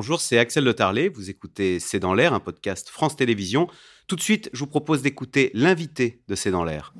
bonjour, c'est Axel Le Tarlet. Vous écoutez C'est dans l'air, un podcast France Télévisions. Tout de suite, je vous propose d'écouter l'invité de C'est dans l'air.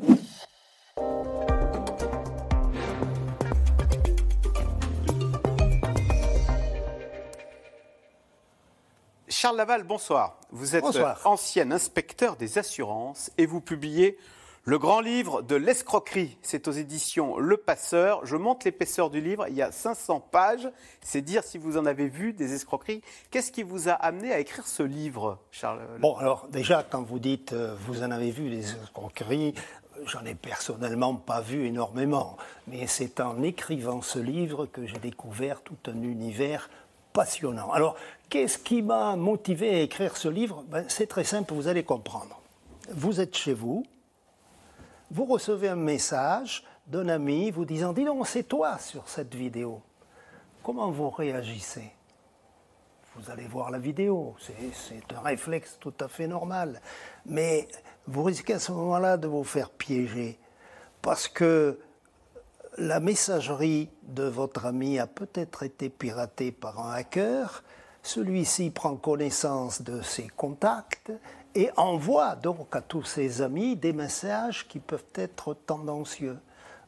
Charles Laval, bonsoir. Vous êtes ancien inspecteur des assurances et vous publiez le grand livre de l'escroquerie, c'est aux éditions Le Passeur. Je monte l'épaisseur du livre, il y a 500 pages. C'est dire si vous en avez vu des escroqueries. Qu'est-ce qui vous a amené à écrire ce livre, Charles? Bon, alors déjà, quand vous dites euh, vous en avez vu des escroqueries, J'en ai personnellement pas vu énormément, mais c'est en écrivant ce livre que j'ai découvert tout un univers passionnant. Alors, qu'est-ce qui m'a motivé à écrire ce livre? Ben, C'est très simple, vous allez comprendre. Vous êtes chez vous, vous recevez un message d'un ami vous disant Dis donc, c'est toi sur cette vidéo. Comment vous réagissez? Vous allez voir la vidéo, c'est un réflexe tout à fait normal. Mais vous risquez à ce moment-là de vous faire piéger parce que la messagerie de votre ami a peut-être été piratée par un hacker. Celui-ci prend connaissance de ses contacts et envoie donc à tous ses amis des messages qui peuvent être tendancieux.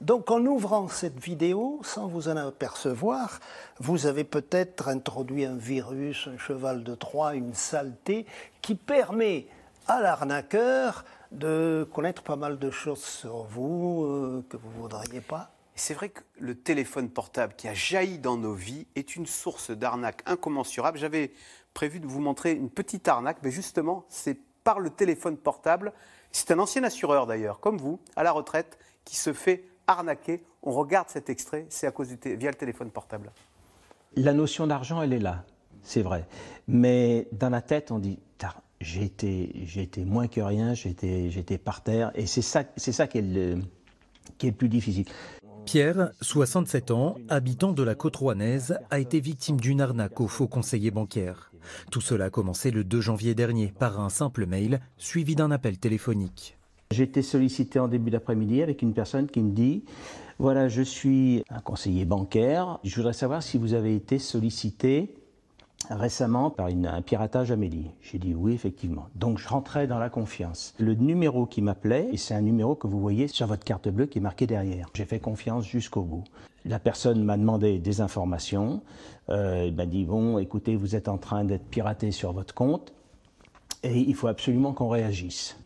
Donc en ouvrant cette vidéo, sans vous en apercevoir, vous avez peut-être introduit un virus, un cheval de Troie, une saleté qui permet à l'arnaqueur de connaître pas mal de choses sur vous euh, que vous ne voudriez pas. C'est vrai que le téléphone portable qui a jailli dans nos vies est une source d'arnaque incommensurable. J'avais prévu de vous montrer une petite arnaque, mais justement, c'est par le téléphone portable. C'est un ancien assureur d'ailleurs, comme vous, à la retraite, qui se fait arnaquer. On regarde cet extrait, c'est à cause du via le téléphone portable. La notion d'argent, elle est là, c'est vrai. Mais dans la tête, on dit, j'ai été, moins que rien, j'étais par terre, et c'est ça, ça qui, est le, qui est le plus difficile. Pierre, 67 ans, habitant de la côte rouennaise, a été victime d'une arnaque au faux conseiller bancaire. Tout cela a commencé le 2 janvier dernier par un simple mail suivi d'un appel téléphonique. J'ai été sollicité en début d'après-midi avec une personne qui me dit Voilà, je suis un conseiller bancaire. Je voudrais savoir si vous avez été sollicité récemment par un piratage Amélie. J'ai dit oui, effectivement. Donc je rentrais dans la confiance. Le numéro qui m'appelait, et c'est un numéro que vous voyez sur votre carte bleue qui est marqué derrière. J'ai fait confiance jusqu'au bout. La personne m'a demandé des informations. Euh, il m'a dit bon, écoutez, vous êtes en train d'être piraté sur votre compte et il faut absolument qu'on réagisse.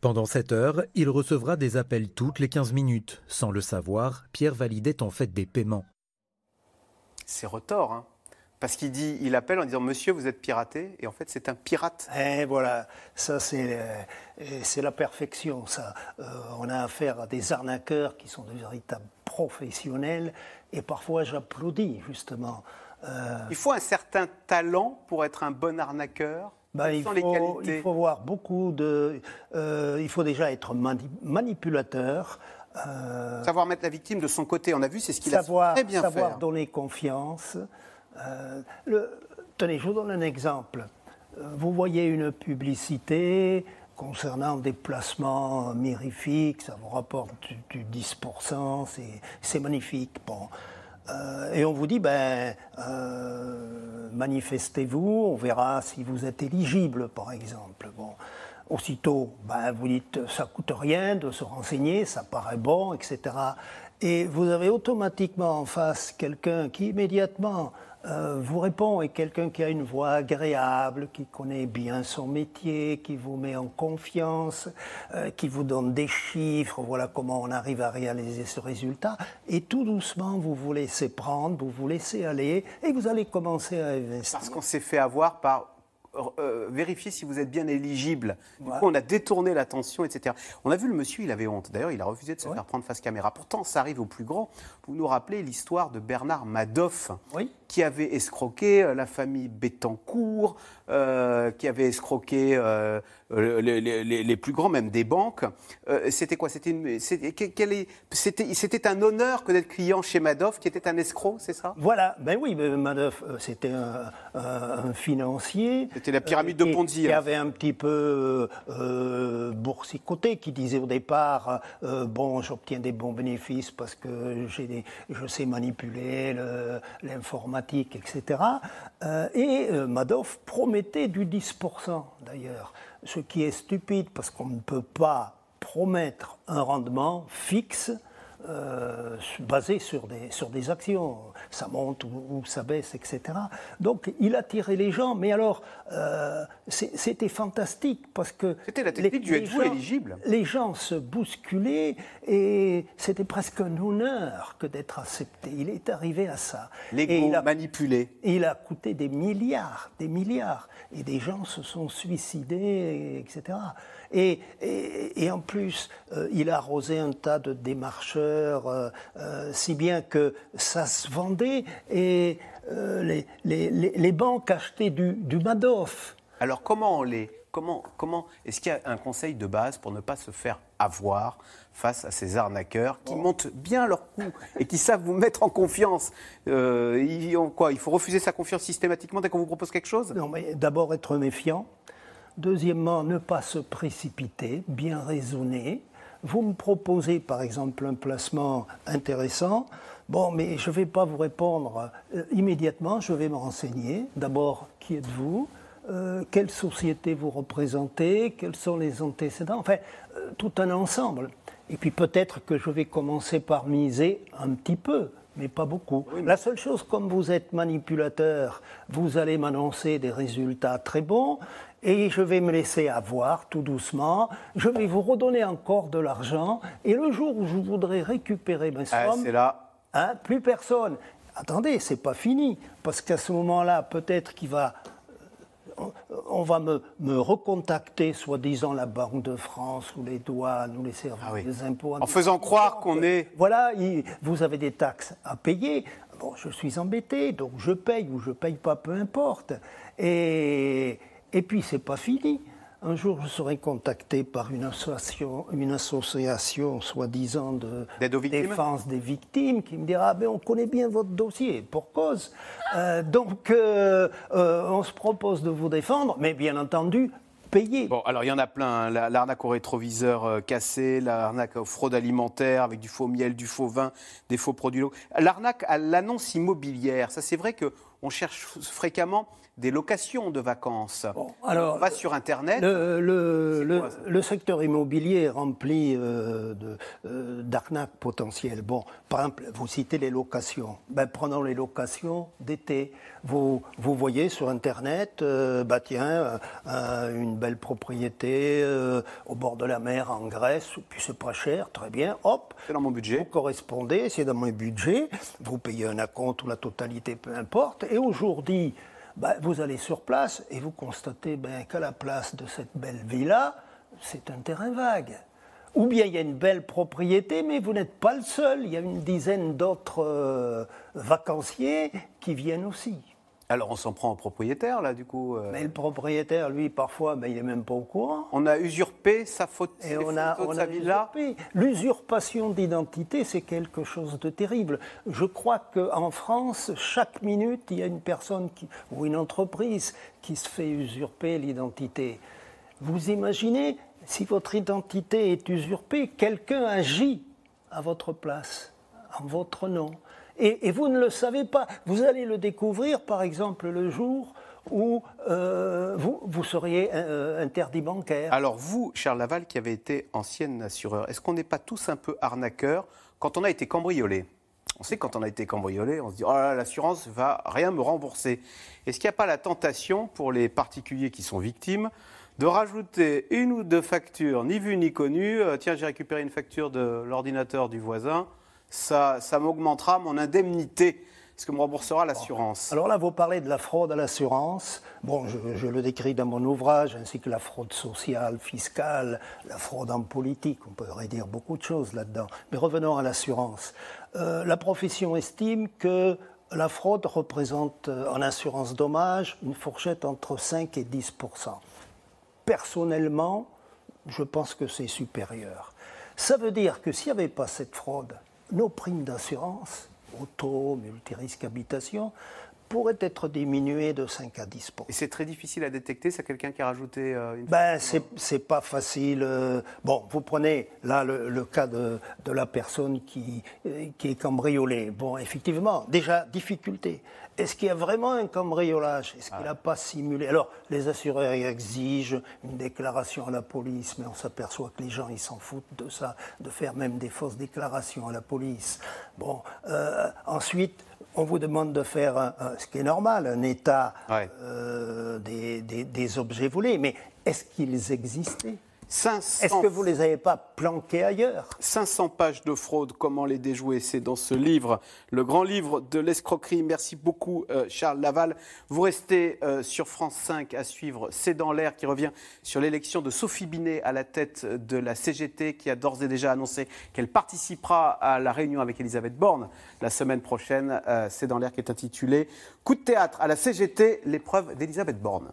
Pendant cette heure, il recevra des appels toutes les 15 minutes. Sans le savoir, Pierre validait en fait des paiements. C'est retort, hein parce qu'il dit, il appelle en disant Monsieur, vous êtes piraté, et en fait, c'est un pirate. Et eh, voilà, ça c'est c'est la perfection. Ça, euh, on a affaire à des arnaqueurs qui sont de véritables professionnels, et parfois j'applaudis justement. Euh, il faut un certain talent pour être un bon arnaqueur. Ben, il, faut, il, faut, voir beaucoup de. Euh, il faut déjà être manipulateur. savoir mettre la victime de son côté. On a vu, c'est ce qu'il a très bien fait. Savoir donner confiance. Euh, tenez, je vous donne un exemple. Euh, vous voyez une publicité concernant des placements mirifiques, ça vous rapporte du, 10%, c'est magnifique. Bon. Euh, et on vous dit, ben, manifestez-vous, on verra si vous êtes éligible, par exemple. Bon. Aussitôt, ben, vous dites, ça coûte rien de se renseigner, ça paraît bon, etc. Et vous avez automatiquement en face quelqu'un qui immédiatement euh, vous répond et quelqu'un qui a une voix agréable, qui connaît bien son métier, qui vous met en confiance, euh, qui vous donne des chiffres, voilà comment on arrive à réaliser ce résultat. Et tout doucement, vous vous laissez prendre, vous vous laissez aller et vous allez commencer à investir. Parce qu'on s'est fait avoir par euh, vérifier si vous êtes bien éligible. Du coup, on a détourné l'attention, etc. On a vu le monsieur, il avait honte. D'ailleurs, il a refusé de se faire prendre face caméra. Pourtant, ça arrive au plus grand. Vous nous rappelez l'histoire de Bernard Madoff, qui avait escroqué euh, la famille Bettencourt, euh, qui avait escroqué les, plus grands, même des banques. c'était quoi? C'était c'était un honneur que d'être client chez Madoff, qui était un escroc, c'est ça? Voilà. Ben oui, Madoff, c'était un, un, financier. C'était la pyramide de Ponzi. Qui, hein. avait un petit peu euh, boursicoté, qui disait au départ euh, bon, j'obtiens des bons bénéfices parce que je sais manipuler l'informatique etc. et Madoff promettait du 10% d'ailleurs, ce qui est stupide parce qu'on ne peut pas promettre un rendement fixe euh, basé sur des, sur des actions. Ça monte ou, ça baisse, etc. Donc il attirait les gens. Mais alors, euh, c'était fantastique parce que. C'était la technique du êtes-vous éligible Les gens se bousculaient et c'était presque un honneur que d'être accepté. Il est arrivé à ça. L'ego manipulé. Il a coûté des milliards, des milliards. Et des gens se sont suicidés, etc. Et, en plus, euh, il a arrosé un tas de démarcheurs, euh, euh, si bien que ça se vendait et les, les, banques achetaient du, du Madoff. Alors comment on les... Comment, comment est-ce qu'il y a un conseil de base pour ne pas se faire avoir face à ces arnaqueurs qui montent bien leur coup et qui savent vous mettre en confiance? Ils ont quoi? Il faut refuser sa confiance systématiquement dès qu'on vous propose quelque chose? Non, mais d'abord être méfiant. Deuxièmement, ne pas se précipiter, bien raisonner. Vous me proposez par exemple un placement intéressant. Bon, mais je ne vais pas vous répondre euh, immédiatement, je vais me renseigner. D'abord, qui êtes-vous? Euh, Quelle société vous représentez? Quels sont les antécédents? Enfin, euh, tout un ensemble. Et puis peut-être que je vais commencer par miser un petit peu, mais pas beaucoup. La seule chose, comme vous êtes manipulateur, vous allez m'annoncer des résultats très bons, et je vais me laisser avoir tout doucement. Je vais vous redonner encore de l'argent, et le jour où je voudrais récupérer mes ah, sommes, là. Hein, plus personne. Attendez, c'est pas fini, parce qu'à ce moment-là, peut-être qu'il va on va me, recontacter, soi-disant la Banque de France ou les douanes ou les services ah des impôts. En faisant croire qu'on est. Voilà, vous avez des taxes à payer. Bon, je suis embêté, donc je paye ou je paye pas, peu importe. Et, et puis, c'est pas fini. Un jour, je serai contacté par une association, une association soi-disant de défense des victimes qui me dira ben, on connaît bien votre dossier, pour cause. Euh, donc, euh, euh, on se propose de vous défendre, mais bien entendu, payer. Bon, alors il y en a plein. Hein. L'arnaque au rétroviseur cassé, l'arnaque aux fraudes alimentaires avec du faux miel, du faux vin, des faux produits. L'arnaque à l'annonce immobilière, ça c'est vrai qu'on cherche fréquemment des locations de vacances. alors, on va sur Internet. Le, secteur immobilier est rempli euh, euh, d'arnaques potentielles. Bon, par exemple, vous citez les locations. Ben, prenons les locations d'été. Vous, vous voyez sur Internet, euh, bah tiens, une belle propriété au bord de la mer en Grèce, puis c'est pas cher, très bien, hop. C'est dans mon budget. Vous correspondez, c'est dans mon budget. Vous payez un acompte ou la totalité, peu importe. Et aujourd'hui, bah, vous allez sur place et vous constatez ben, qu'à la place de cette belle villa, c'est un terrain vague. Ou bien il y a une belle propriété, mais vous n'êtes pas le seul. Il y a une dizaine d'autres euh, vacanciers qui viennent aussi. Alors on s'en prend au propriétaire, là, du coup euh. Mais le propriétaire, lui, parfois, ben, il n'est même pas au courant. On a usurpé sa faute, Et on a, on a usurpé. L'usurpation d'identité, c'est quelque chose de terrible. Je crois qu'en France, chaque minute, il y a une personne qui, ou une entreprise qui se fait usurper l'identité. Vous imaginez, si votre identité est usurpée, quelqu'un agit à votre place, en votre nom et, vous ne le savez pas. Vous allez le découvrir, par exemple, le jour où euh, vous, seriez euh, interdit bancaire. Alors vous, Charles Laval, qui avez été ancien assureur, est-ce qu'on n'est pas tous un peu arnaqueurs quand on a été cambriolé? On sait quand on a été cambriolé, on se dit oh l'assurance va rien me rembourser. Est-ce qu'il n'y a pas la tentation pour les particuliers qui sont victimes de rajouter une ou deux factures, ni vues ni connues? Euh, Tiens, j'ai récupéré une facture de l'ordinateur du voisin ça, m'augmentera mon indemnité ce que me remboursera l'assurance. Alors là, vous parlez de la fraude à l'assurance. Bon, je, le décris dans mon ouvrage, ainsi que la fraude sociale, fiscale, la fraude en politique. On pourrait dire beaucoup de choses là-dedans. Mais revenons à l'assurance. Euh, la profession estime que la fraude représente euh, en assurance dommage une fourchette entre 5 et 10% Personnellement, je pense que c'est supérieur. Ça veut dire que s'il n'y avait pas cette fraude, nos primes d'assurance, auto, multirisque habitation, pourrait être diminué de 5 à 10 Et c'est très difficile à détecter, c'est quelqu'un qui a rajouté euh, une ben, c'est pas facile. Euh, bon, vous prenez là le, cas de, de, la personne qui, euh, qui est cambriolée. Bon, effectivement, déjà, difficulté. Est-ce qu'il y a vraiment un cambriolage? Est-ce qu'il n'a pas simulé? Alors, les assureurs exigent une déclaration à la police, mais on s'aperçoit que les gens, ils s'en foutent de ça, de faire même des fausses déclarations à la police. Bon, ensuite, on vous demande de faire, ce qui est normal, un état euh, des, des, objets volés. Mais est-ce qu'ils existaient? Est-ce que vous ne les avez pas planqués ailleurs 500 pages de fraude, comment les déjouer? C'est dans ce livre, le grand livre de l'escroquerie. Merci beaucoup euh, Charles Laval. Vous restez euh, sur France 5 à suivre C'est dans l'air qui revient sur l'élection de Sophie Binet à la tête de la CGT qui a d'ores et déjà annoncé qu'elle participera à la réunion avec Elisabeth Borne la semaine prochaine. Euh, C'est dans l'air qui est intitulé Coup de théâtre à la CGT, l'épreuve d'Elisabeth Borne.